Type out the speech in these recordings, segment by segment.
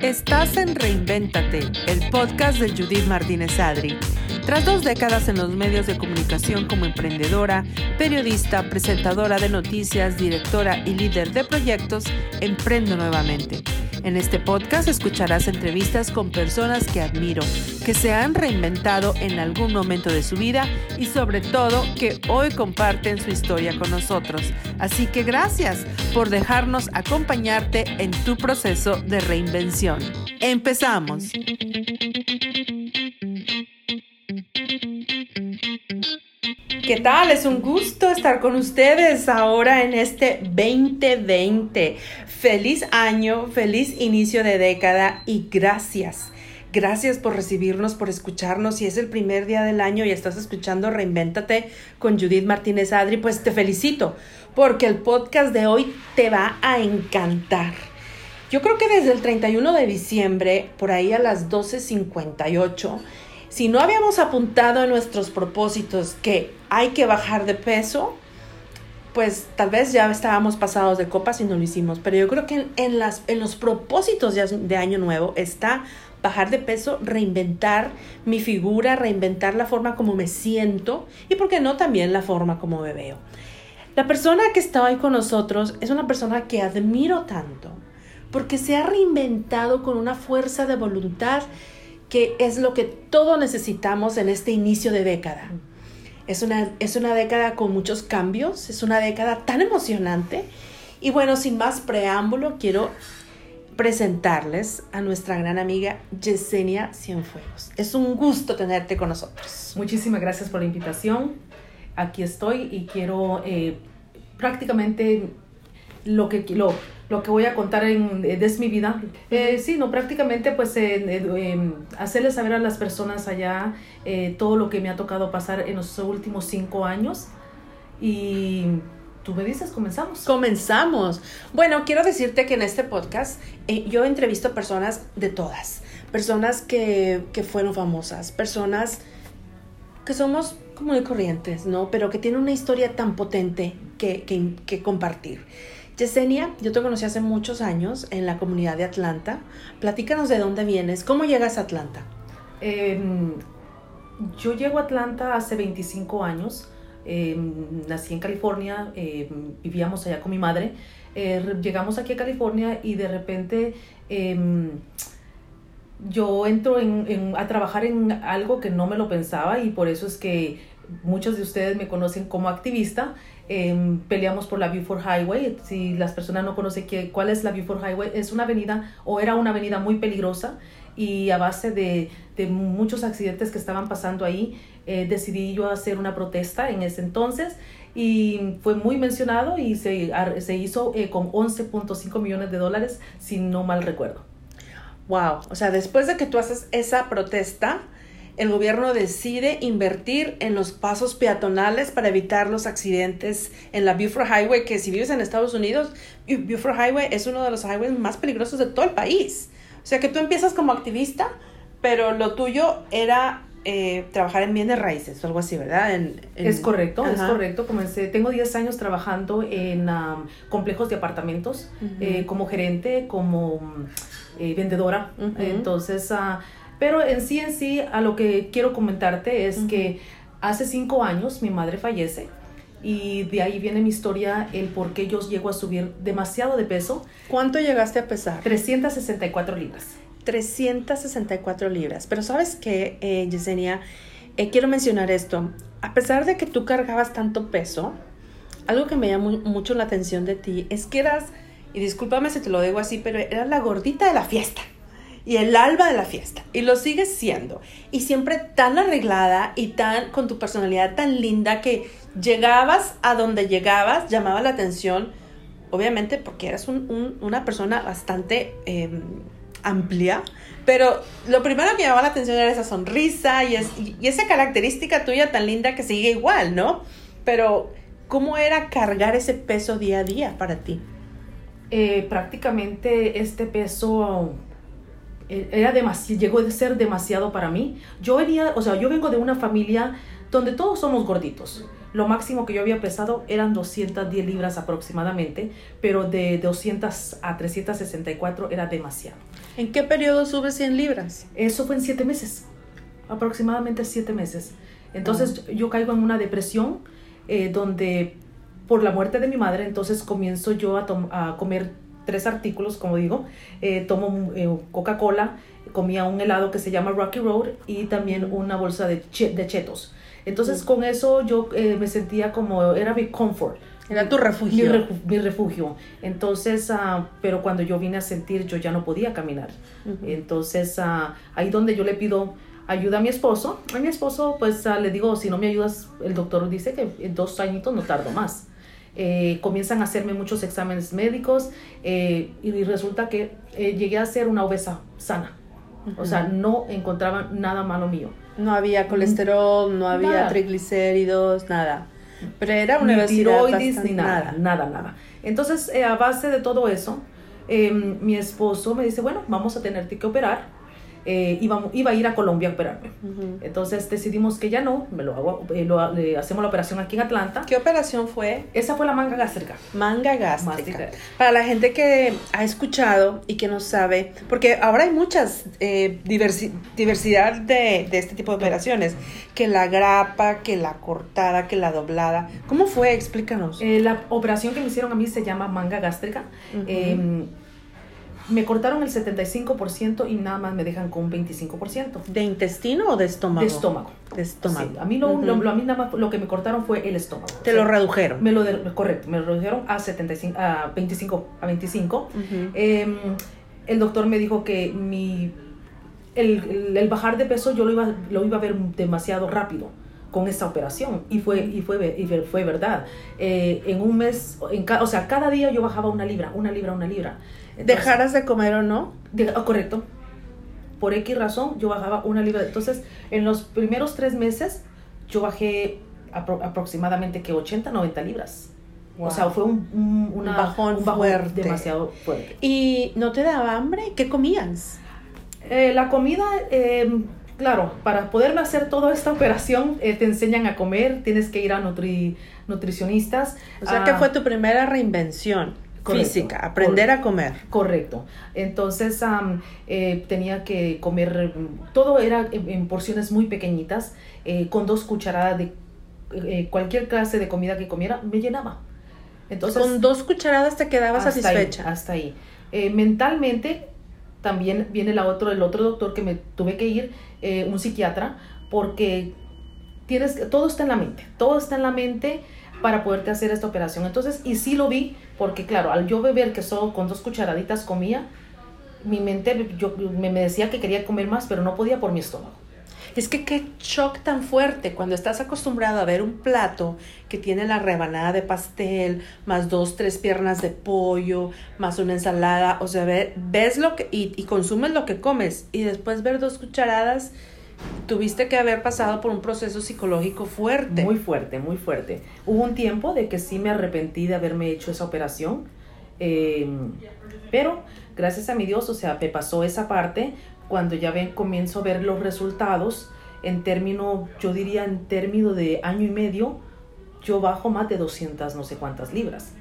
Estás en Reinvéntate, el podcast de Judith Martínez Adri. Tras dos décadas en los medios de comunicación como emprendedora, periodista, presentadora de noticias, directora y líder de proyectos, emprendo nuevamente. En este podcast escucharás entrevistas con personas que admiro, que se han reinventado en algún momento de su vida y sobre todo que hoy comparten su historia con nosotros. Así que gracias por dejarnos acompañarte en tu proceso de reinvención. Empezamos. ¿Qué tal? Es un gusto estar con ustedes ahora en este 2020. Feliz año, feliz inicio de década y gracias. Gracias por recibirnos, por escucharnos. Si es el primer día del año y estás escuchando Reinvéntate con Judith Martínez Adri, pues te felicito porque el podcast de hoy te va a encantar. Yo creo que desde el 31 de diciembre, por ahí a las 12.58, si no habíamos apuntado en nuestros propósitos que hay que bajar de peso, pues tal vez ya estábamos pasados de copas y no lo hicimos. Pero yo creo que en, las, en los propósitos de, de Año Nuevo está bajar de peso, reinventar mi figura, reinventar la forma como me siento y, ¿por qué no, también la forma como me veo. La persona que está hoy con nosotros es una persona que admiro tanto porque se ha reinventado con una fuerza de voluntad que es lo que todos necesitamos en este inicio de década. Es una, es una década con muchos cambios, es una década tan emocionante. Y bueno, sin más preámbulo, quiero presentarles a nuestra gran amiga Yesenia Cienfuegos. Es un gusto tenerte con nosotros. Muchísimas gracias por la invitación. Aquí estoy y quiero eh, prácticamente lo que, lo, lo que voy a contar en, eh, de mi vida. Eh, sí, no, prácticamente pues eh, hacerles saber a las personas allá todo lo que me ha tocado pasar en los últimos cinco años. Y tú me dices, comenzamos. Comenzamos. Bueno, quiero decirte que en este podcast yo entrevisto personas de todas. Personas que, que fueron famosas, personas que somos como y corrientes, ¿no? Pero que tienen una historia tan potente que, que, que compartir. Yesenia, yo te conocí hace muchos años en la comunidad de Atlanta. Platícanos de dónde vienes, cómo llegas a Atlanta. Em, yo llego a Atlanta hace 25 años. Em, nací en California, em, vivíamos allá con mi madre. Eh, llegamos aquí a California y de repente yo entro a trabajar en algo que no me lo pensaba y por eso es que muchos de ustedes me conocen como activista Em, peleamos por la Beaufort Highway. Si las personas no conocen qué, cuál es la Beaufort Highway, es una avenida o era una avenida muy peligrosa y a base de, de muchos accidentes que estaban pasando ahí, eh, decidí yo hacer una protesta en ese entonces y fue muy mencionado y se, se hizo eh, con 11.5 millones de dólares, si no mal recuerdo. Wow, o sea, después de que tú haces esa protesta, el gobierno decide invertir en los pasos peatonales para evitar los accidentes en la Beaufort Highway, que si vives en Estados Unidos, Beaufort Highway es uno de los highways más peligrosos de todo el país. O sea que tú empiezas como activista, pero lo tuyo era eh, trabajar en bienes raíces o algo así, ¿verdad? es correcto, es correcto. Comencé, tengo 10 años trabajando en complejos de apartamentos eh, como gerente, como eh, vendedora. Entonces, uh, pero en sí, en sí, a lo que quiero comentarte es que hace cinco años mi madre fallece y de ahí viene mi historia, el por qué yo llego a subir demasiado de peso. ¿Cuánto llegaste a pesar? 364 libras. 364 libras. Pero sabes qué, eh, Yesenia, eh, quiero mencionar esto. A pesar de que tú cargabas tanto peso, algo que me llama mucho la atención de ti es que eras, y discúlpame si te lo digo así, pero eras la gordita de la fiesta y el alba de la fiesta. Y lo sigues siendo. Y siempre tan arreglada y tan con tu personalidad tan linda que llegabas a donde llegabas, llamaba la atención, obviamente porque eras una persona bastante em, amplia. Pero lo primero que llamaba la atención era esa sonrisa y, y esa característica tuya tan linda que sigue igual, ¿no? Pero, ¿cómo era cargar ese peso día a día para ti? Eh, prácticamente este peso era demasiado, llegó a ser demasiado para mí. Yo venía, o sea, yo vengo de una familia donde todos somos gorditos. Lo máximo que yo había pesado eran 210 libras aproximadamente, pero de 200 a 364 era demasiado. ¿En qué periodo sube 100 libras? Eso fue en 7 meses, aproximadamente 7 meses. Entonces yo caigo en una depresión eh, donde por la muerte de mi madre, entonces comienzo yo a, a comer tres artículos, como digo, eh, tomo eh, Coca-Cola, comía un helado que se llama Rocky Road y también una bolsa de, de chetos. Entonces con eso yo eh, me sentía como, era mi comfort. Era tu refugio. Mi, refugio. Entonces, uh, pero cuando yo vine a sentir, yo ya no podía caminar. Entonces, uh, ahí donde yo le pido ayuda a mi esposo, a mi esposo pues uh, le digo, si no me ayudas, el doctor dice que en dos añitos no tardo más. Eh, comienzan a hacerme muchos exámenes médicos eh, y resulta que eh, llegué a ser una obesa sana. O sea, no encontraban nada malo mío. No había colesterol, no había triglicéridos, nada. Pero era una ni tiroides, ni nada, nada, nada. Entonces, a base de todo eso, em, mi esposo me dice, bueno, vamos a tenerte que operar eh, iba, iba, a ir a Colombia a operarme. Entonces decidimos que ya no, me lo hago, eh, lo, hacemos la operación aquí en Atlanta. ¿Qué operación fue? Esa fue la manga gástrica. Manga gástrica. Para la gente que ha escuchado y que no sabe, porque ahora hay muchas eh, diversidad de, de, este tipo de operaciones, que la grapa, que la cortada, que la doblada. ¿Cómo fue? Explícanos. Eh, la operación que me hicieron a mí se llama manga gástrica me cortaron el 75% y nada más me dejan con un 25%. ¿De intestino o de estómago? De estómago. De estómago. a mí, lo, lo, a mí nada más lo que me cortaron fue el estómago. Te lo redujeron. Me lo correcto, me lo redujeron a, 75, a 25. A 25. Em, el doctor me dijo que mi, el, el, bajar de peso yo lo iba, lo iba a ver demasiado rápido con esta operación y fue y fue y fue verdad eh, en un mes en o sea cada día yo bajaba una libra una libra una libra ¿Dejaras de comer o no? Oh, correcto. Por X razón, yo bajaba una libra. Entonces, en los primeros tres meses, yo bajé aproximadamente que 80, 90 libras. O sea, fue un, bajón, fuerte. demasiado fuerte. ¿Y no te daba hambre? ¿Qué comías? Eh, la comida, em, claro, para poderme hacer toda esta operación, eh, te enseñan a comer, tienes que ir a nutri, nutricionistas. O sea, que ah, fue tu primera reinvención física, aprender a comer. Correcto. Entonces eh, tenía que comer, todo era en, porciones muy pequeñitas, eh, con dos cucharadas de eh, cualquier clase de comida que comiera, me llenaba. Entonces, con dos cucharadas te quedabas satisfecha. hasta ahí. mentalmente también viene la otro, el otro doctor que me tuve que ir, un psiquiatra, porque tienes, todo está en la mente, todo está en la mente para poderte hacer esta operación. Entonces, y sí lo vi, porque claro, al yo beber que solo con dos cucharaditas comía, mi mente yo, me, decía que quería comer más, pero no podía por mi estómago. Es que qué shock tan fuerte cuando estás acostumbrado a ver un plato que tiene la rebanada de pastel, más dos, tres piernas de pollo, más una ensalada, o sea, ves lo que y, y consumes lo que comes y después ver dos cucharadas tuviste que haber pasado por un proceso psicológico fuerte. Muy fuerte, muy fuerte. Hubo un tiempo de que sí me arrepentí de haberme hecho esa operación, em, pero gracias a mi Dios, o sea, me pasó esa parte cuando ya ven, comienzo a ver los resultados en término, yo diría en término de año y medio, yo bajo más de 200 no sé cuántas libras.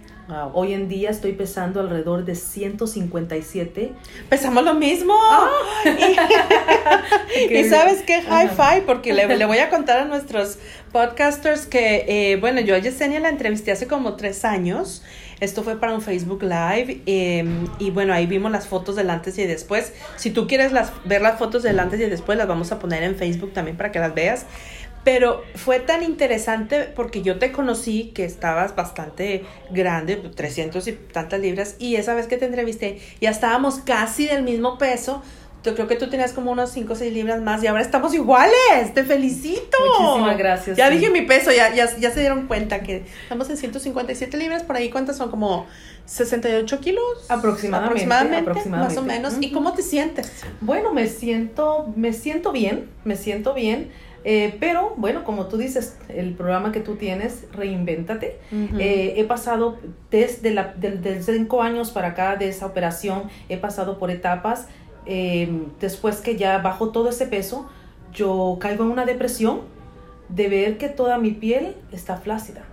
Hoy en día estoy pesando alrededor de 157. Pesamos lo mismo. Ah. y, sabes qué, high five, porque le, voy a contar a nuestros podcasters que, eh, bueno, yo a Yesenia la entrevisté hace como tres años. Esto fue para un Facebook Live em, y bueno, ahí vimos las fotos del antes y después. Si tú quieres las, ver las fotos del antes y después, las vamos a poner en Facebook también para que las veas. Pero fue tan interesante porque yo te conocí que estabas bastante grande, 300 y tantas libras, y esa vez que te entrevisté ya estábamos casi del mismo peso. Yo creo que tú tenías como unos 5 o 6 libras más y ahora estamos iguales. Te felicito. Muchísimas gracias. Ya dije mi peso, ya, ya, ya, se dieron cuenta que estamos en 157 libras. Por ahí, ¿cuántas son? Como 68 kilos. Aproximadamente. Aproximadamente, más o menos. ¿Y cómo te sientes? Bueno, me siento, me siento bien, me siento bien. Eh, pero bueno, como tú dices, el programa que tú tienes, reinvéntate. Eh, he pasado desde, la, cinco años para acá de esa operación, he pasado por etapas eh, después que ya bajo todo ese peso, yo caigo en una depresión de ver que toda mi piel está flácida.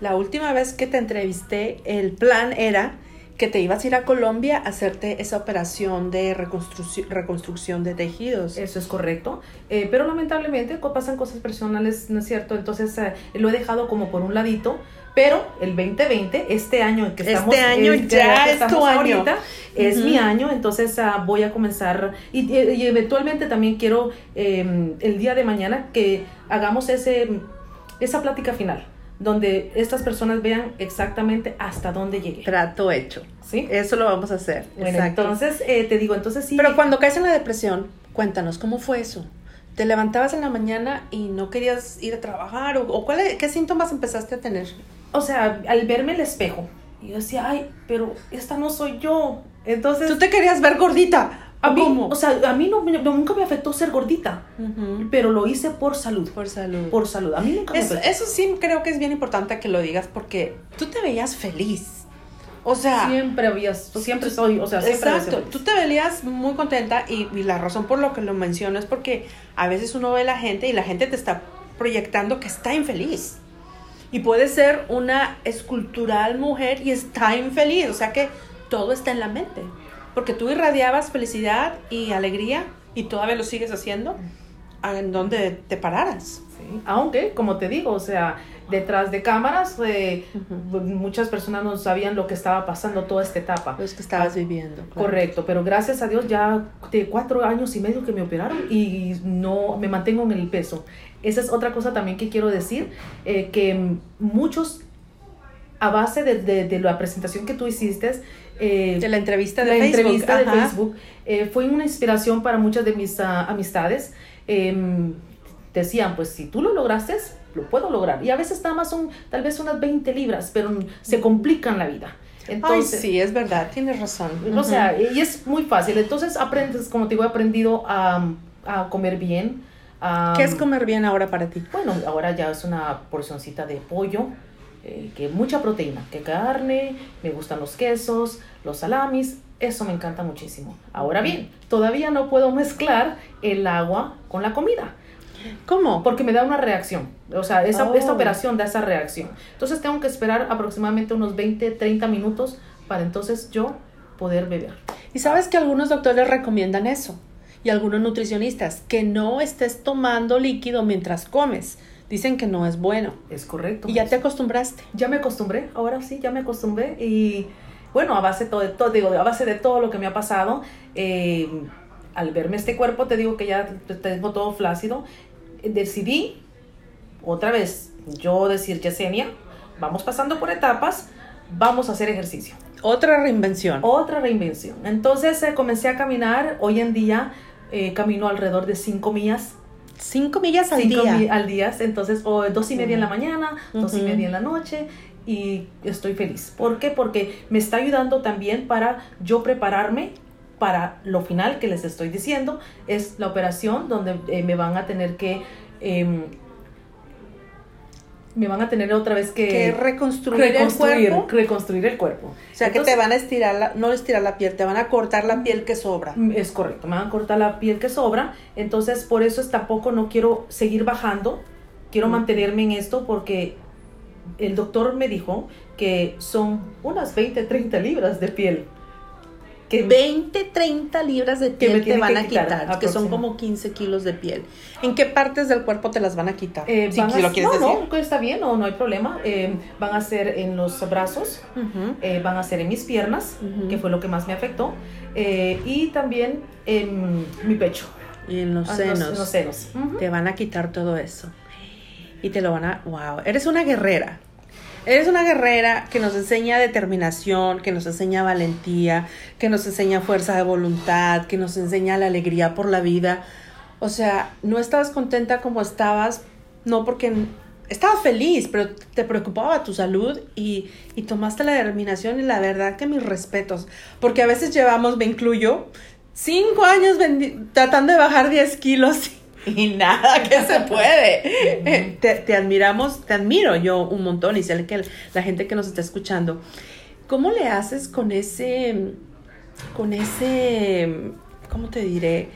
La última vez que te entrevisté, el plan era que te ibas a ir a Colombia a hacerte esa operación de reconstrucción, reconstrucción de tejidos. Eso es correcto, eh, pero lamentablemente pasan cosas personales, ¿no es cierto? Entonces eh, lo he dejado como por un ladito, pero el 2020, este año en que Este estamos, año eh, que- ya es tu año. ahorita, es mi año, entonces ah, voy a comenzar y, y- y eventualmente también quiero eh, el día de mañana que hagamos ese, esa plática final, donde estas personas vean exactamente hasta dónde llegué. Trato hecho. ¿sí? Eso lo vamos a hacer. Bueno, Exacto. entonces eh, te digo, entonces sí. Pero cuando caes en la depresión, cuéntanos, ¿cómo fue eso? ¿Te levantabas en la mañana y no querías ir a trabajar? ¿O, o cuál, qué síntomas empezaste a tener? O sea, al verme el espejo, yo decía, ay, pero esta no soy yo. Entonces, ¿Tú te querías ver gordita? a mí, ¿Cómo? o sea, a mí no, nunca me afectó ser gordita, pero lo hice por salud. Por salud. Por salud. A mí nunca me Eso, afectó. eso sí creo que es bien importante que lo digas porque tú te veías feliz. O sea, Siempre había, siempre soy, o sea, siempre exacto, tú te veías muy contenta y, y la razón por lo que lo menciono es porque a veces uno ve a la gente y la gente te está proyectando que está infeliz. Y puede ser una escultural mujer y está infeliz, o sea que todo está en la mente. Porque tú irradiabas felicidad y alegría y todavía lo sigues haciendo en donde te pararas. Aunque, como te digo, o sea, detrás de cámaras, eh, muchas personas no sabían lo que estaba pasando toda esta etapa. Los que estabas viviendo. claro. Correcto, pero gracias a Dios ya de cuatro años y medio que me operaron y no me mantengo en el peso. Esa es otra cosa también que quiero decir, eh, que muchos, a base de, de- de la presentación que tú hiciste, eh, De la entrevista de la Facebook. entrevista de. Facebook eh, fue una inspiración para muchas de mis ah, amistades. Em, decían, pues si tú lo lograste, lo puedo lograr. Y a veces nada más son tal vez unas 20 libras, pero se complican la vida. Entonces, Ay, sí, es verdad, tienes razón. o sea, y es muy fácil. Entonces aprendes, como te digo, he aprendido a, a comer bien. a- ¿qué es comer bien ahora para ti? Bueno, ahora ya es una porcioncita de pollo, eh, que mucha proteína, que carne, me gustan los quesos, los salamis, eso me encanta muchísimo. Ahora bien, todavía no puedo mezclar el agua con la comida, ¿Cómo? porque me da una reacción. O sea, esa, Oh. esta operación da esa reacción. Entonces tengo que esperar aproximadamente unos 20, 30 minutos para entonces yo poder beber. Y sabes que algunos doctores recomiendan eso. Y algunos nutricionistas, que no estés tomando líquido mientras comes. Dicen que no es bueno. Es correcto. Y ya te acostumbraste. ya me acostumbré, ahora sí, ya me acostumbré y bueno, a base, todo, todo, digo, a base de todo lo que me ha pasado, eh, al verme este cuerpo, te digo que ya te- tengo todo flácido, decidí otra vez yo decir, Yesenia, vamos pasando por etapas, vamos a hacer ejercicio. Otra reinvención. Otra reinvención. Entonces eh, comencé a caminar, hoy en día eh, camino alrededor de 5 millas Cinco millas al cinco día. mi- al día, entonces o dos y media en la mañana, dos y media en la noche y estoy feliz. ¿Por qué? Porque me está ayudando también para yo prepararme para lo final que les estoy diciendo, es la operación donde eh, me van a tener que em, me van a tener otra vez que, que reconstruir, reconstruir, el cuerpo. reconstruir el cuerpo. O sea, que te van a estirar, la, no estirar la piel, te van a cortar la piel que sobra. Mm, Es correcto, me van a cortar la piel que sobra, entonces por eso es tampoco no quiero seguir bajando, quiero Mm. mantenerme en esto porque el doctor me dijo que son unas 20, 30 libras de piel. Que 20, 30 libras de piel te van que a quitar, quitar, que son como 15 kilos de piel. ¿En qué partes del cuerpo te las van a quitar? eh, si van a- lo quieres no, decir. no, está bien, no, no hay problema. Eh, van a ser en los brazos, eh, van a ser en mis piernas, que fue lo que más me afectó, eh, y también en mi pecho, Y en los ah, senos. en los senos. Te van a quitar todo eso. Y te lo van a... ¡Wow! Eres una guerrera. Eres una guerrera que nos enseña determinación, que nos enseña valentía, que nos enseña fuerza de voluntad, que nos enseña la alegría por la vida. O sea, no estabas contenta como estabas, no porque estabas feliz, pero te preocupaba tu salud y, y tomaste la determinación y la verdad que mis respetos. Porque a veces llevamos, me incluyo, cinco años tratando de bajar 10 kilos y nada que se puede. Te, te admiramos, te admiro yo un montón y sé que la gente que nos está escuchando. ¿Cómo le haces con ese, con ese ¿cómo te diré?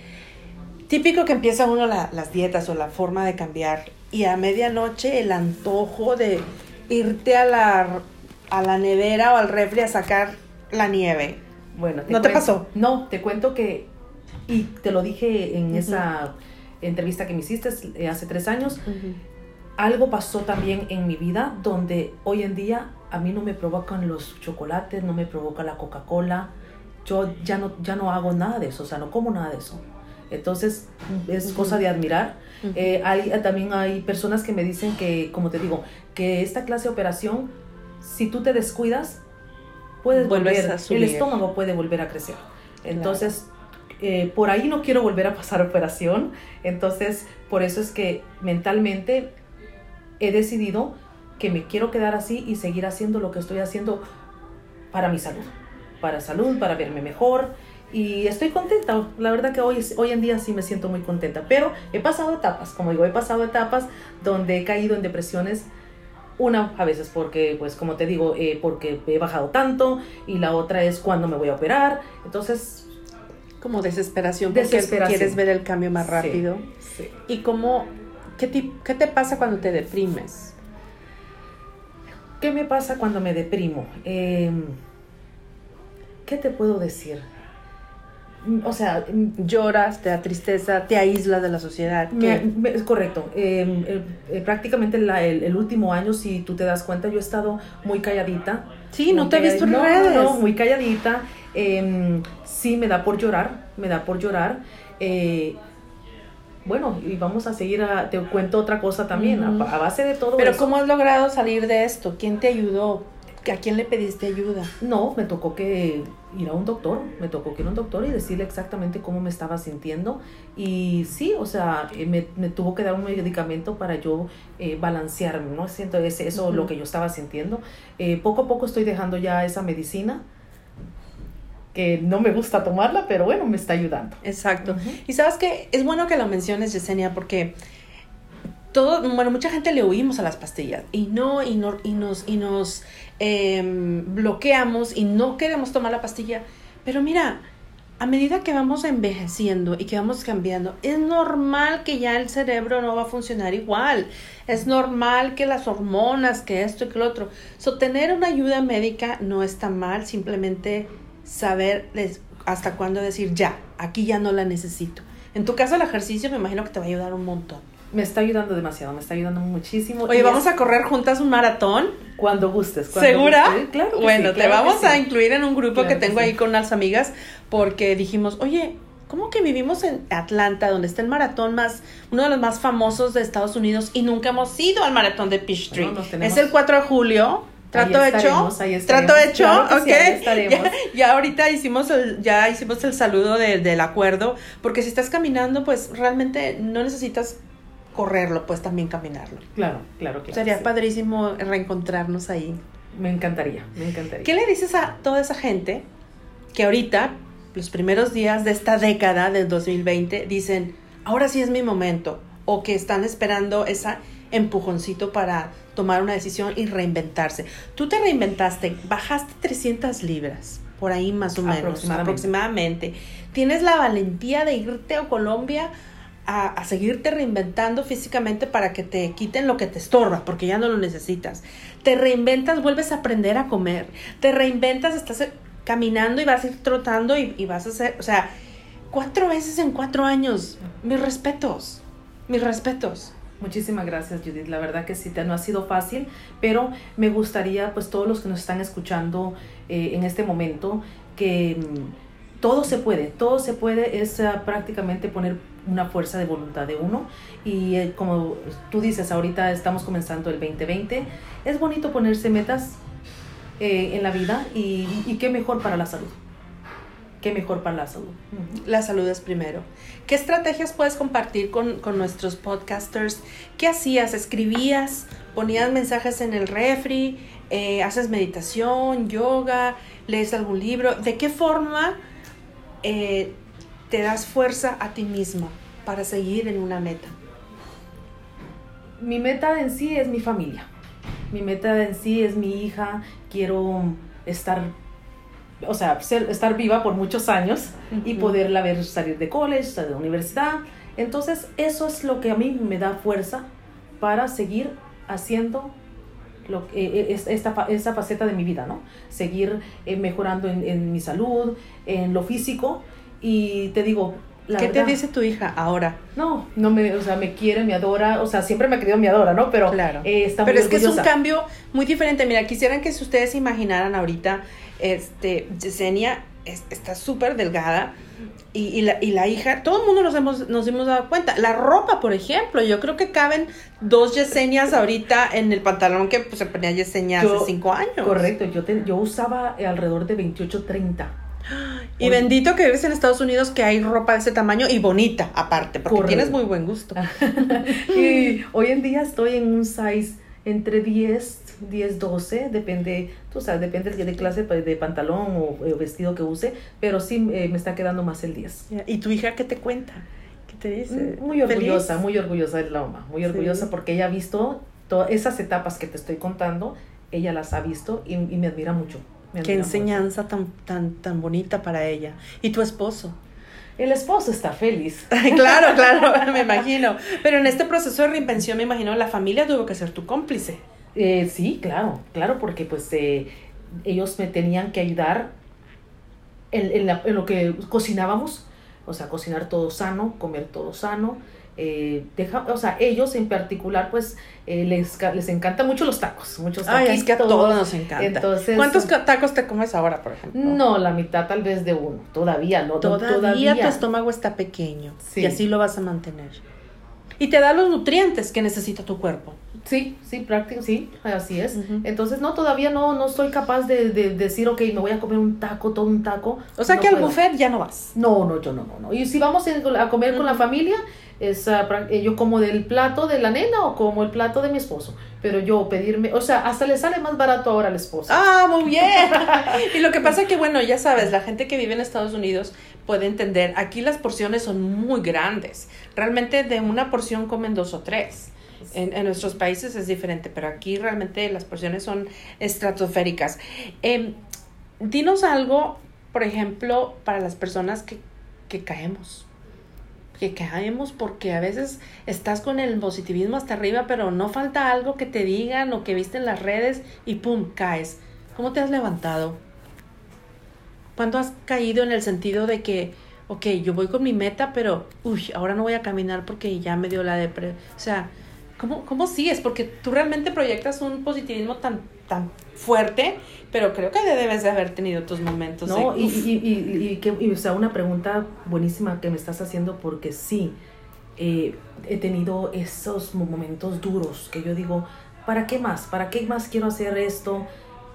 Típico que empieza uno las dietas o la forma de cambiar y a medianoche el antojo de irte a la, a la nevera o al refri a sacar la nieve. Bueno, ¿no te pasó? No, te cuento que, y te lo dije en esa entrevista que me hiciste eh, hace tres años, algo pasó también en mi vida donde hoy en día a mí no me provocan los chocolates, no me provoca la Coca-Cola, yo ya no, ya no hago nada de eso, o sea, no como nada de eso. Entonces es cosa de admirar. Eh, hay, también hay personas que me dicen que, como te digo, que esta clase de operación, si tú te descuidas, puedes volver, el estómago puede volver a crecer. Entonces, eh, por ahí no quiero volver a pasar operación. Entonces, por eso es que mentalmente he decidido que me quiero quedar así y seguir haciendo lo que estoy haciendo para mi salud. Para salud, para verme mejor y estoy contenta. La verdad que hoy, hoy en día sí me siento muy contenta, pero he pasado etapas, como digo, he pasado etapas donde he caído en depresiones. Una a veces porque, pues como te digo, eh, porque he bajado tanto y la otra es cuando me voy a operar. Entonces... Como desesperación, porque quieres ver el cambio más rápido. Sí, ¿Y cómo, qué, te, qué te pasa cuando te deprimes? ¿Qué me pasa cuando me deprimo? Em, ¿Qué te puedo decir? o sea, lloras, te da tristeza, te aíslas de la sociedad. es correcto. Em, eh, prácticamente el, último año, si tú te das cuenta, yo he estado muy calladita. Sí, no te he visto en redes. No, muy calladita. Em, sí, me da por llorar, me da por llorar. Eh, bueno, y vamos a seguir, a, te cuento otra cosa también, a, base de todo Pero ¿cómo has logrado salir de esto? ¿Quién te ayudó? ¿A quién le pediste ayuda? No, me tocó que ir a un doctor, me tocó que ir a un doctor y decirle exactamente cómo me estaba sintiendo. Y sí, o sea, eh, me, tuvo que dar un medicamento para yo eh, balancearme, ¿no? Siento ese, eso lo que yo estaba sintiendo. Eh, poco a poco estoy dejando ya esa medicina que no me gusta tomarla, pero bueno, me está ayudando. Exacto. Y sabes que es bueno que lo menciones, Yesenia, porque todo, bueno, mucha gente le oímos a las pastillas y no, y, no, y nos, y nos em, bloqueamos y no queremos tomar la pastilla. Pero mira, a medida que vamos envejeciendo y que vamos cambiando, es normal que ya el cerebro no va a funcionar igual. Es normal que las hormonas, que esto y que lo otro. So, tener una ayuda médica no está mal, simplemente saber hasta cuándo decir ya, aquí ya no la necesito. En tu caso, el ejercicio me imagino que te va a ayudar un montón me está ayudando demasiado, me está ayudando muchísimo. Oye, vamos a correr juntas un maratón. Cuando gustes. ¿Segura? Claro. bueno, te vamos a incluir en un grupo que tengo ahí con unas amigas porque dijimos, oye, ¿cómo que vivimos en Atlanta, donde está el maratón más, uno de los más famosos de Estados Unidos y nunca hemos ido al maratón de Peachtree? es el 4 de julio. Trato hecho. Trato hecho. ok. ya, ahorita hicimos el, ya hicimos el saludo del acuerdo. Porque si estás caminando, pues realmente no necesitas correrlo, pues también caminarlo. Claro, claro, claro. Sería padrísimo reencontrarnos ahí. Me encantaría, me encantaría. ¿Qué le dices a toda esa gente que ahorita, los primeros días de esta década del 2020, dicen, ahora sí es mi momento, o que están esperando ese empujoncito para tomar una decisión y reinventarse? Tú te reinventaste, bajaste 300 libras, por ahí más o menos, aproximadamente. aproximadamente. Tienes la valentía de irte a Colombia a, seguirte reinventando físicamente para que te quiten lo que te estorba, porque ya no lo necesitas. Te reinventas, vuelves a aprender a comer. Te reinventas, estás eh, caminando y vas a ir trotando y, vas a hacer, o sea, cuatro veces en cuatro años. Mis respetos, mis respetos. Muchísimas gracias Judith, la verdad que sí, no ha sido fácil, pero me gustaría pues todos los que nos están escuchando eh, en este momento que mm, todo se puede, todo se puede, es ah, prácticamente poner una fuerza de voluntad de uno. Y eh, como tú dices, ahorita estamos comenzando el 2020, es bonito ponerse metas eh, en la vida y, qué mejor para la salud. Qué mejor para la salud. La salud es primero. ¿Qué estrategias puedes compartir con, con nuestros podcasters? ¿Qué hacías? ¿Escribías? ¿Ponías mensajes en el refri? Eh, ¿Haces meditación, yoga? ¿Lees algún libro? ¿De qué forma te das fuerza a ti misma para seguir en una meta? Mi meta en sí es mi familia. Mi meta en sí es mi hija. Quiero estar o sea, ser, estar viva por muchos años y poderla ver salir de college, de universidad. Entonces, eso es lo que a mí me da fuerza para seguir haciendo lo, que- eh, es- esta, esta faceta de mi vida, ¿no? Seguir eh, mejorando en, en mi salud, en lo físico. Y te digo, la ¿Qué te dice tu hija ahora? No, no me, o sea, me quiere, me adora, o sea, siempre me ha querido, me adora, ¿no? Pero Claro. eh, está Pero muy es que es un cambio muy diferente. Mira, quisieran que si ustedes se imaginaran ahorita, este, Yesenia es- está súper delgada y, y la, y la hija, todo el mundo nos hemos, nos hemos dado cuenta. La ropa, por ejemplo, yo creo que caben dos Yesenias ahorita en el pantalón que pues, se ponía Yesenia hace cinco años. Correcto, yo, te- yo usaba alrededor de 28, 30. Y bendito que vives en Estados Unidos que hay ropa de ese tamaño y bonita aparte, porque Correcto. tienes muy buen gusto. y hoy en día estoy en un size entre 10, 10, 12, depende, tú sabes, depende de, clase pues, de pantalón o, eh, vestido que use, pero sí eh, me está quedando más el 10. ¿Y tu hija qué te cuenta? ¿Qué te dice? Mm, Muy orgullosa, ¿Feliz? muy orgullosa de la mamá, muy Sí. orgullosa porque ella ha visto todas esas etapas que te estoy contando, ella las ha visto y, y me admira mucho. Me Qué mucho. enseñanza tan, tan, tan bonita para ella. ¿Y tu esposo? El esposo está feliz. claro, claro, me imagino. Pero en este proceso de reinvención, me imagino, la familia tuvo que ser tu cómplice. Eh, sí, claro, claro, porque pues eh, ellos me tenían que ayudar en, en la- en lo que cocinábamos, o sea, cocinar todo sano, comer todo sano. Eh, deja, o sea, ellos en particular, pues eh, les, les encantan mucho los tacos, muchos Ay, es que a todos nos encanta. Entonces, ¿Cuántos tacos te comes ahora, por ejemplo? No, la mitad tal vez de uno, todavía, no, no, Todavía, tu estómago está pequeño Sí. y así lo vas a mantener. Y te da los nutrientes que necesita tu cuerpo. Sí, sí, práctico, sí, así es. Entonces, no, todavía no, no soy capaz de, de decir, ok, me voy a comer un taco, todo un taco. O sea No que al buffet ya no vas. No, no, yo no, no, no. Y si vamos a comer con la familia, es, eh, yo como del plato de la nena o como el plato de mi esposo. Pero yo pedirme, o sea, hasta le sale más barato ahora al esposo. Ah, muy bien. y lo que pasa que, bueno, ya sabes, la gente que vive en Estados Unidos puede entender, aquí las porciones son muy grandes. Realmente de una porción comen dos o tres. En, en nuestros países es diferente, pero aquí realmente las porciones son estratosféricas. Em, dinos algo, por ejemplo, para las personas que, que caemos. Que caemos porque a veces estás con el positivismo hasta arriba, pero no falta algo que te digan o que viste en las redes y pum, caes. ¿Cómo te has levantado? ¿Cuándo has caído en el sentido de que, ok, yo voy con mi meta, pero, uy, ahora no voy a caminar porque ya me dio la depre. O sea, ¿cómo, ¿cómo sigues? Porque tú realmente proyectas un positivismo tan, tan fuerte, pero creo que debes de haber tenido tus momentos. ¿No? de, Y, y, y, y que- o sea, una pregunta buenísima que me estás haciendo porque sí, eh, he tenido esos momentos duros que yo digo, ¿para qué más? ¿Para qué más quiero hacer esto?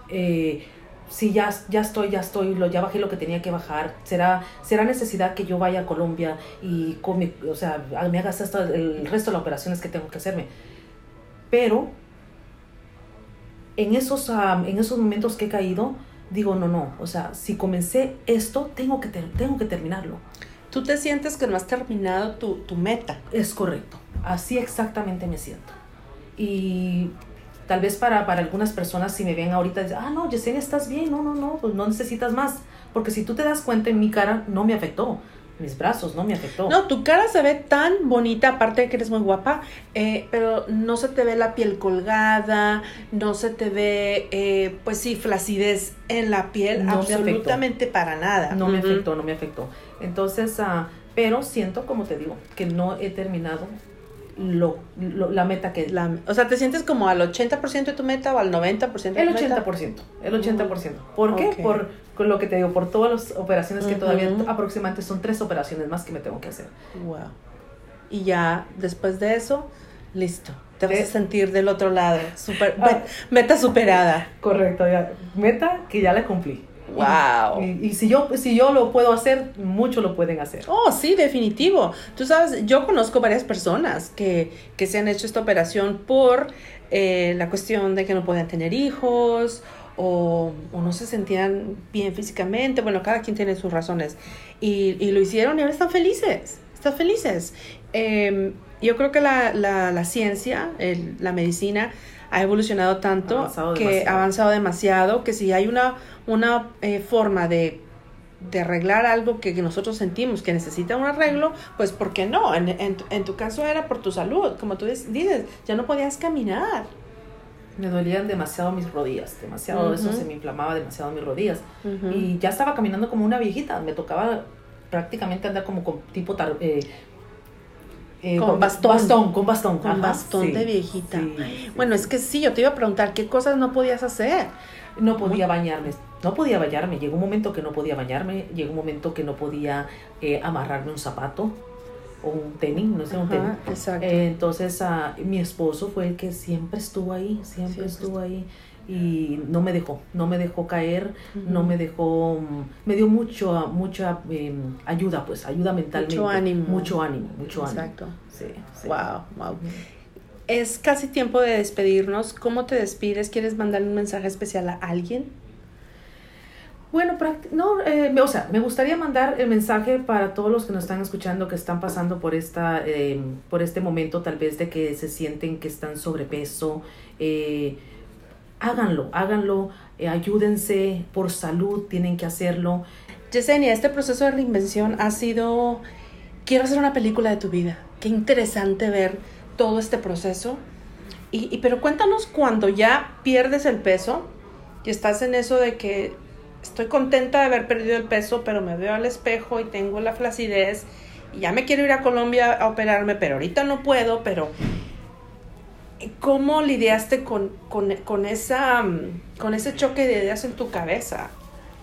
Eh, si ya, ya estoy, ya estoy, lo, ya bajé lo que tenía que bajar, será, será necesidad que yo vaya a Colombia y come, o sea, me hagas hasta el resto de las operaciones que tengo que hacerme. Pero en esos, am, en esos momentos que he caído, digo, no, no, o sea, si comencé esto, tengo que, ter- tengo que terminarlo. tú te sientes que no has terminado tu, tu meta. Es correcto, así exactamente me siento. Y tal vez para, para algunas personas si me ven ahorita, dicen, ah, no, Yesenia, estás bien, no, no, no, pues no necesitas más. Porque si tú te das cuenta en mi cara, no me afectó, mis brazos no me afectó. No, tu cara se ve tan bonita, aparte de que eres muy guapa, eh, pero no se te ve la piel colgada, no se te ve, eh, pues sí, flacidez en la piel, No me afectó. absolutamente para nada. No me afectó, no me afectó. Entonces, ah, pero siento, como te digo, que no he terminado lo, lo- la meta que... La- o sea, ¿te sientes como al 80% de tu meta o al 90% de el tu meta? 80%, el 80%. ¿Por qué? Por con lo que te digo, por todas las operaciones que todavía aproximadamente son tres operaciones más que me tengo que hacer. Wow. Y ya, después de eso, listo. Te vas a sentir del otro lado. Super, Ah. Meta superada. Correcto, ya. Meta que ya la cumplí. Wow. Y, y si yo si yo lo puedo hacer, muchos lo pueden hacer. Oh, sí, definitivo. Tú sabes, yo conozco varias personas que, que se han hecho esta operación por eh, la cuestión de que no podían tener hijos o, o no se sentían bien físicamente. Bueno, cada quien tiene sus razones. Y, y lo hicieron y ahora están felices. Están felices. em, yo creo que la, la, la ciencia, el, la medicina, ha evolucionado tanto Avanzado que demasiado. ha avanzado demasiado, que si hay una, una eh, forma de, de arreglar algo que, que nosotros sentimos que necesita un arreglo, pues ¿por qué no? En, en, tu- en tu caso era por tu salud, como tú dices, ya no podías caminar. Me dolían demasiado mis rodillas, demasiado, eso Ujú. se me inflamaba demasiado mis rodillas. Ujú. Y ya estaba caminando como una viejita, me tocaba prácticamente andar como con tipo tar- eh, eh, Con bastón. con bastón, Con ajá, bastón sí, de viejita. sí. Bueno, es que sí, yo te iba a preguntar qué cosas no podías hacer. No podía bañarme, no podía bañarme. Llegó un momento que no podía bañarme, llegó un momento que no podía eh, amarrarme un zapato o un tenis, no sé, un tenis. Exacto. Eh, entonces ah, mi esposo fue el que siempre estuvo ahí, siempre, Siempre estuvo ahí y no me dejó, no me dejó caer, no me dejó, mm, me dio mucho, mucha eh, ayuda, pues, ayuda mentalmente. Mucho ánimo. Mucho ánimo, mucho Exacto. ánimo. Sí, sí. Wow, wow. Es casi tiempo de despedirnos. ¿Cómo te despides? ¿Quieres mandar un mensaje especial a alguien? Bueno, no, eh, me- o sea, me gustaría mandar el mensaje para todos los que nos están escuchando que están pasando por esta, eh, por este momento, tal vez de que se sienten que están sobrepeso. eh, háganlo, háganlo, eh, ayúdense por salud, tienen que hacerlo. Yesenia, este proceso de reinvención ha sido... Quiero hacer una película de tu vida. Qué interesante ver todo este proceso. Y, y- pero cuéntanos cuando ya pierdes el peso y estás en eso de que estoy contenta de haber perdido el peso, pero me veo al espejo y tengo la flacidez y ya me quiero ir a Colombia a operarme, pero ahorita no puedo, pero ¿cómo lidiaste con, con, con esa, mm, con ese choque de ideas en tu cabeza?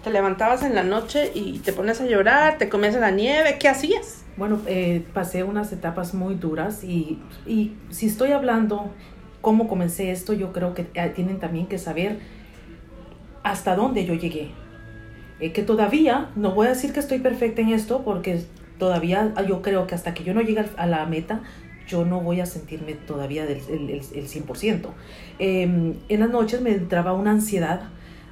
Te levantabas en la noche y te pones a llorar, te comías la nieve, ¿qué hacías? Bueno, eh, pasé unas etapas muy duras y, y si estoy hablando cómo comencé esto, yo creo que eh, tienen también que saber hasta dónde yo llegué. Eh, que todavía, no voy a decir que estoy perfecta en esto, porque todavía ah, yo creo que hasta que yo no llegue a la meta, yo no voy a sentirme todavía del el, el- el 100%. Eh, en las noches me entraba una ansiedad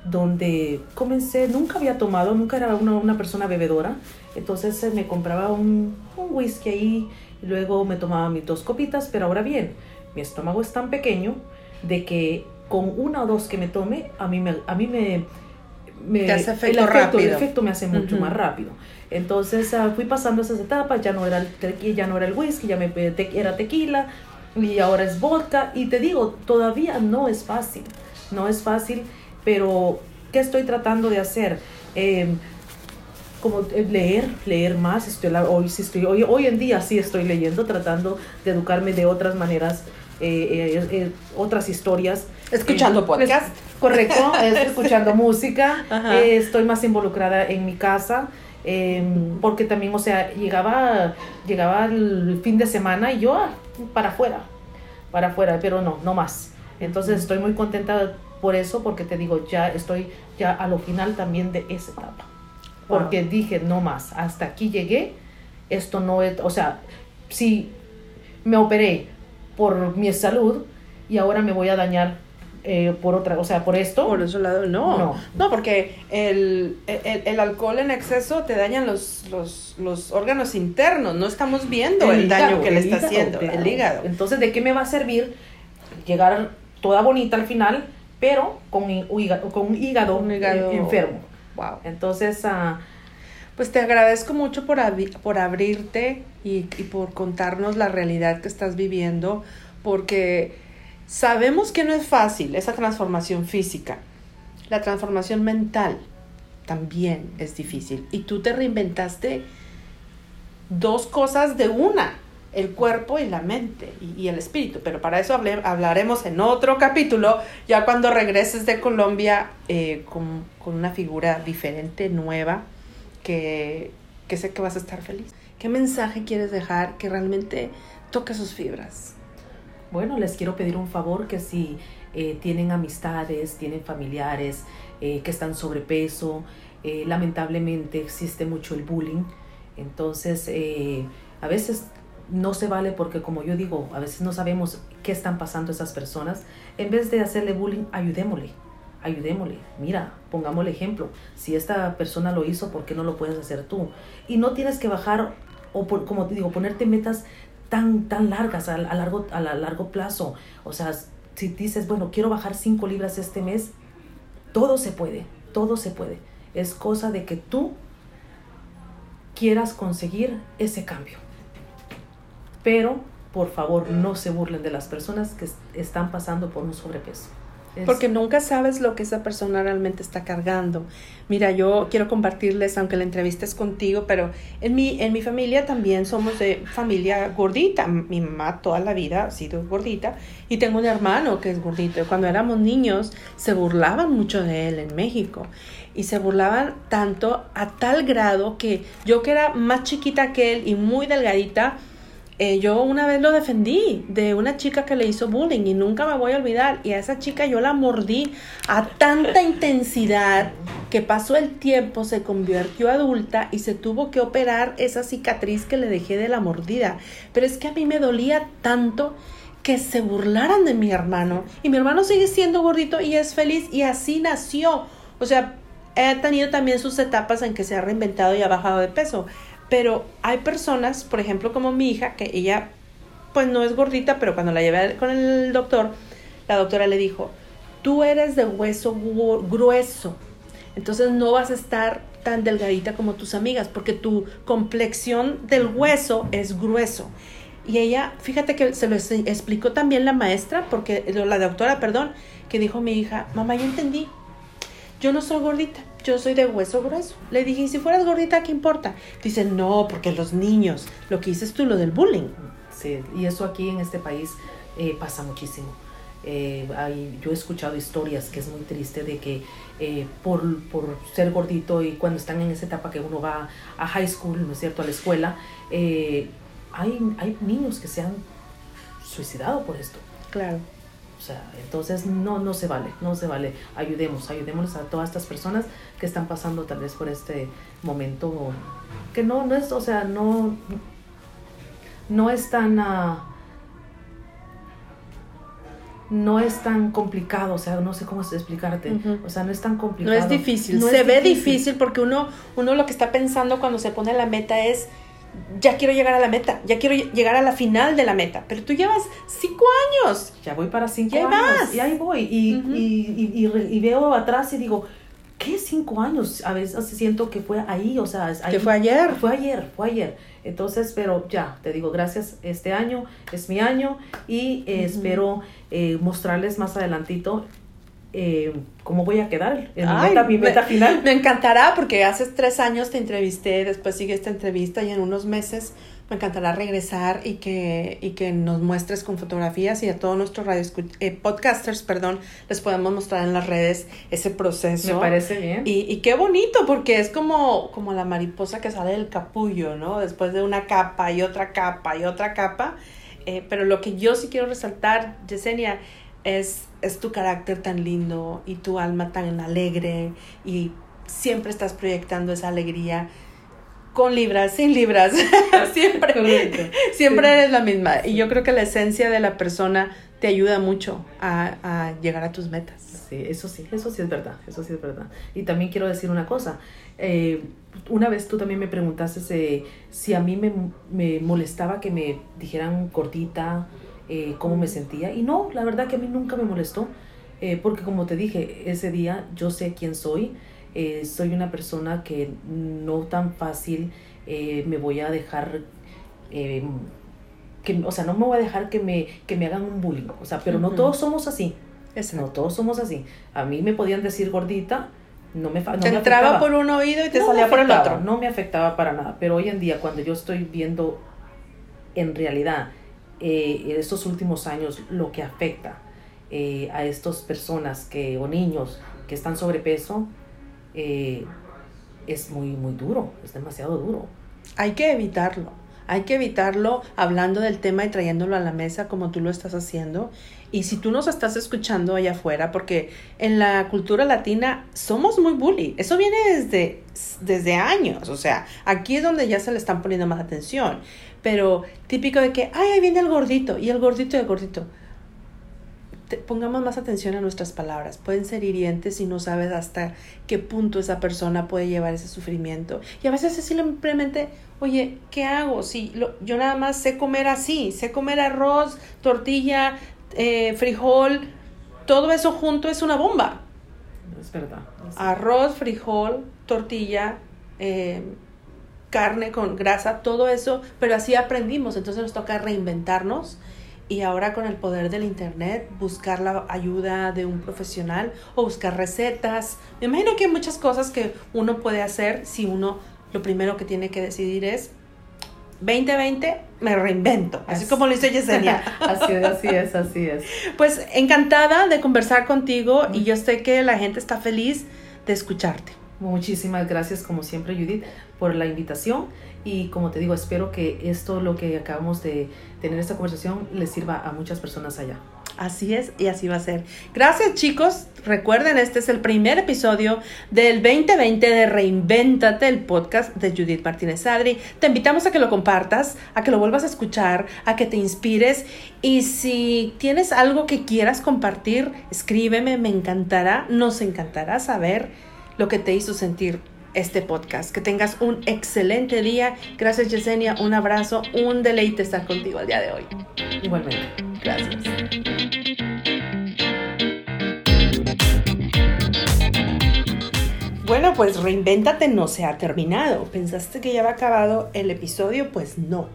donde comencé, nunca había tomado, nunca era una, una persona bebedora, entonces eh, me compraba un, un whisky ahí, y luego me tomaba mis dos copitas, pero ahora bien, mi estómago es tan pequeño de que con una o dos que me tome, a mí me, a mí me, me- Te hace efecto el efecto, el efecto me hace mucho más rápido. Entonces ah, fui pasando esas etapas, ya no era el tequi- ya no era el whisky, ya me te- era tequila y ahora es vodka y te digo, todavía no es fácil, no es fácil, pero ¿qué estoy tratando de hacer? Eh, como eh, leer, leer más, estoy, hoy, sí estoy, hoy, hoy en día sí estoy leyendo, tratando de educarme de otras maneras, eh, eh, eh, otras historias. Escuchando Eh, podcast. es- correcto, es escuchando música, estoy más involucrada en mi casa, eh, porque también, o sea, llegaba, llegaba el fin de semana y yo ah, para afuera, para afuera, pero no, no más. Entonces estoy muy contenta por eso, porque te digo, ya estoy ya a lo final también de esa etapa. Wow. Porque dije, no más, hasta aquí llegué, esto no es, o sea, si me operé por mi salud y ahora me voy a dañar eh, por otra, o sea, por esto. Por ese lado, no. No. No, porque el, el, el alcohol en exceso te dañan los, los, los órganos internos. No estamos viendo el, daño hígado, que le está hígado, haciendo, claro. el hígado. Entonces, ¿de qué me va a servir llegar toda bonita al final, pero con, hí- hígado, con un hígado, Un hígado- eh, enfermo? Wow. Entonces, ah, Pues te agradezco mucho por, por abrirte y, y por contarnos la realidad que estás viviendo, porque sabemos que no es fácil esa transformación física. La transformación mental también es difícil. Y tú te reinventaste dos cosas de una, el cuerpo y la mente y, y el espíritu. Pero para eso hablaremos en otro capítulo, ya cuando regreses de Colombia eh, con, con una figura diferente, nueva, que, que sé que vas a estar feliz. ¿Qué mensaje quieres dejar que realmente toque sus fibras? Bueno, les quiero pedir un favor que si eh, tienen amistades, tienen familiares eh, que están sobrepeso, eh, lamentablemente existe mucho el bullying. Entonces, eh, a veces no se vale porque, como yo digo, a veces no sabemos qué están pasando esas personas. En vez de hacerle bullying, ayudémosle. Ayudémosle, mira, pongámosle ejemplo. Si esta persona lo hizo, ¿por qué no lo puedes hacer tú? Y no tienes que bajar o, como te digo, ponerte metas tan, tan largas a, a largo, a largo plazo. O sea, si dices, bueno, quiero bajar 5 libras este mes, todo se puede, todo se puede. Es cosa de que tú quieras conseguir ese cambio. Pero, por favor, no se burlen de las personas que están pasando por un sobrepeso. Porque nunca sabes lo que esa persona realmente está cargando. Mira, yo quiero compartirles, aunque la entrevista es contigo, pero en mi, en mi familia también somos de familia gordita. Mi mamá toda la vida ha sido gordita y tengo un hermano que es gordito. Cuando éramos niños se burlaban mucho de él en México y se burlaban tanto a tal grado que yo que era más chiquita que él y muy delgadita, eh, yo una vez lo defendí de una chica que le hizo bullying y nunca me voy a olvidar. Y a esa chica yo la mordí a tanta intensidad que pasó el tiempo, se convirtió adulta y se tuvo que operar esa cicatriz que le dejé de la mordida. Pero es que a mí me dolía tanto que se burlaran de mi hermano. Y mi hermano sigue siendo gordito y es feliz y así nació. O sea, he tenido también sus etapas en que se ha reinventado y ha bajado de peso. Pero hay personas, por ejemplo, como mi hija, que ella pues no es gordita, pero cuando la llevé con el doctor, la doctora le dijo, tú eres de hueso grueso, entonces no vas a estar tan delgadita como tus amigas, porque tu complexión del hueso es grueso. Y ella, fíjate que se lo explicó también la maestra, porque la doctora, perdón, que dijo mi hija, mamá, yo entendí, yo no soy gordita, yo soy de hueso grueso. Le dije, ¿y si fueras gordita, qué importa? Dice, no, porque los niños, lo que dices tú, lo del bullying. Sí, y eso aquí en este país eh, pasa muchísimo. Eh, hay, yo he escuchado historias que es muy triste de que eh, por, por, ser gordito y cuando están en esa etapa que uno va a high school, ¿no es cierto?, a la escuela, hay, hay niños que se han suicidado por esto. Claro. O sea, entonces no, no se vale, no se vale. Ayudemos, ayudemos a todas estas personas que están pasando tal vez por este momento que no, no es, o sea, no, no es tan... Uh, no es tan complicado, o sea, no sé cómo explicarte, o sea, no es tan complicado. No es difícil, se ve difícil. porque uno, uno lo que está pensando cuando se pone la meta es, ya quiero llegar a la meta, ya quiero llegar a la final de la meta, pero tú llevas cinco años. Ya voy para cinco años. Y ahí voy. Y, y, y, veo atrás y digo, ¿qué cinco años? A veces siento que fue ahí, o sea, que fue ayer. Fue ayer, fue ayer. Entonces, pero ya, te digo, gracias, este año es mi año y espero eh, mostrarles más adelantito eh, cómo voy a quedar en mi, meta, final. Me encantará porque hace tres años te entrevisté, después sigue esta entrevista y en unos meses me encantará regresar y que, y que nos muestres con fotografías y a todos nuestros radio eh, podcasters, perdón, les podemos mostrar en las redes ese proceso. Me parece bien. Y, y qué bonito porque es como, como la mariposa que sale del capullo, ¿no? Después de una capa y otra capa y otra capa. Eh, pero lo que yo sí quiero resaltar, Yesenia, es, es tu carácter tan lindo y tu alma tan alegre y siempre estás proyectando esa alegría con libras, sin libras, siempre, siempre eres la misma. Y yo creo que la esencia de la persona te ayuda mucho a, a, llegar a tus metas. Sí, eso sí, eso sí es verdad, eso sí es verdad. Y también quiero decir una cosa, eh, una vez tú también me preguntaste si a mí me, me molestaba que me dijeran cortita, eh, cómo me sentía. Y no, la verdad que a mí nunca me molestó, eh, porque como te dije, ese día yo sé quién soy. Eh, soy una persona que no tan fácil me voy a dejar, que, o sea, no me voy a dejar que me, que me hagan un bullying. O sea, pero no todos somos así. No todos somos así. A mí me podían decir gordita, no me, no te entraba por un oído y te salía por el otro. No me afectaba para nada. Pero hoy en día, cuando yo estoy viendo en realidad eh, en estos últimos años lo que afecta eh, a estas personas que, o niños que están sobrepeso eh, es muy, muy duro, es demasiado duro. Hay que evitarlo. Hay que evitarlo hablando del tema y trayéndolo a la mesa como tú lo estás haciendo. Y si tú nos estás escuchando allá afuera, porque en la cultura latina somos muy bully. Eso viene desde, desde años. O sea, aquí es donde ya se le están poniendo más atención pero típico de que, ay, ahí viene el gordito, y el gordito y el gordito. pongamos más atención a nuestras palabras. Pueden ser hirientes y no sabes hasta qué punto esa persona puede llevar ese sufrimiento. Y a veces es simplemente, oye, ¿qué hago? Si yo nada más sé comer así, sé comer arroz, tortilla, eh, frijol, todo eso junto es una bomba. Es verdad. Arroz, frijol, tortilla, eh, carne con grasa, todo eso, pero así aprendimos, entonces nos toca reinventarnos y ahora con el poder del internet buscar la ayuda de un profesional o buscar recetas. Me imagino que hay muchas cosas que uno puede hacer si uno lo primero que tiene que decidir es 2020 me reinvento, así como lo dice Yesenia. así es, así es, así es. Pues encantada de conversar contigo y yo sé que la gente está feliz de escucharte. Muchísimas gracias, como siempre, Judith, por la invitación. Y como te digo, espero que esto, lo que acabamos de tener esta conversación, les sirva a muchas personas allá. Así es y así va a ser. Gracias chicos. Recuerden, este es el primer episodio del 2020 de Reinvéntate, el podcast de Judith Martínez Adri. Te invitamos a que lo compartas, a que lo vuelvas a escuchar, a que te inspires. Y si tienes algo que quieras compartir, escríbeme, me encantará, nos encantará saber lo que te hizo sentir este podcast. Que tengas un excelente día. Gracias Yesenia, un abrazo, un deleite estar contigo el día de hoy. Igualmente. Gracias. Bueno, pues Reinvéntate no se ha terminado. ¿Pensaste que ya había acabado el episodio? Pues no.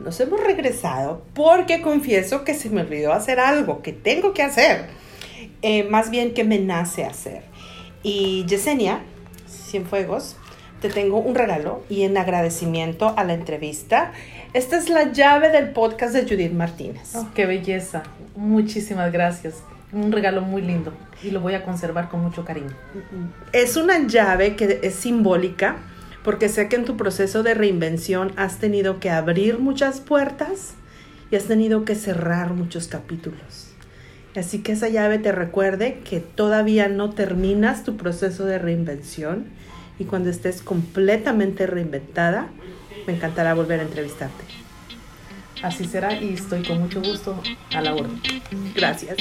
Nos hemos regresado porque confieso que se me olvidó hacer algo que tengo que hacer. Eh, más bien que me nace hacer. Y Yesenia, Cienfuegos, te tengo un regalo y en agradecimiento a la entrevista. Esta es la llave del podcast de Judith Martínez. Oh, ¡Qué belleza! Muchísimas gracias. Un regalo muy lindo y lo voy a conservar con mucho cariño. Es una llave que es simbólica porque sé que en tu proceso de reinvención has tenido que abrir muchas puertas y has tenido que cerrar muchos capítulos. Así que esa llave te recuerde que todavía no terminas tu proceso de reinvención y cuando estés completamente reinventada, me encantará volver a entrevistarte. Así será y estoy con mucho gusto a la orden. Gracias.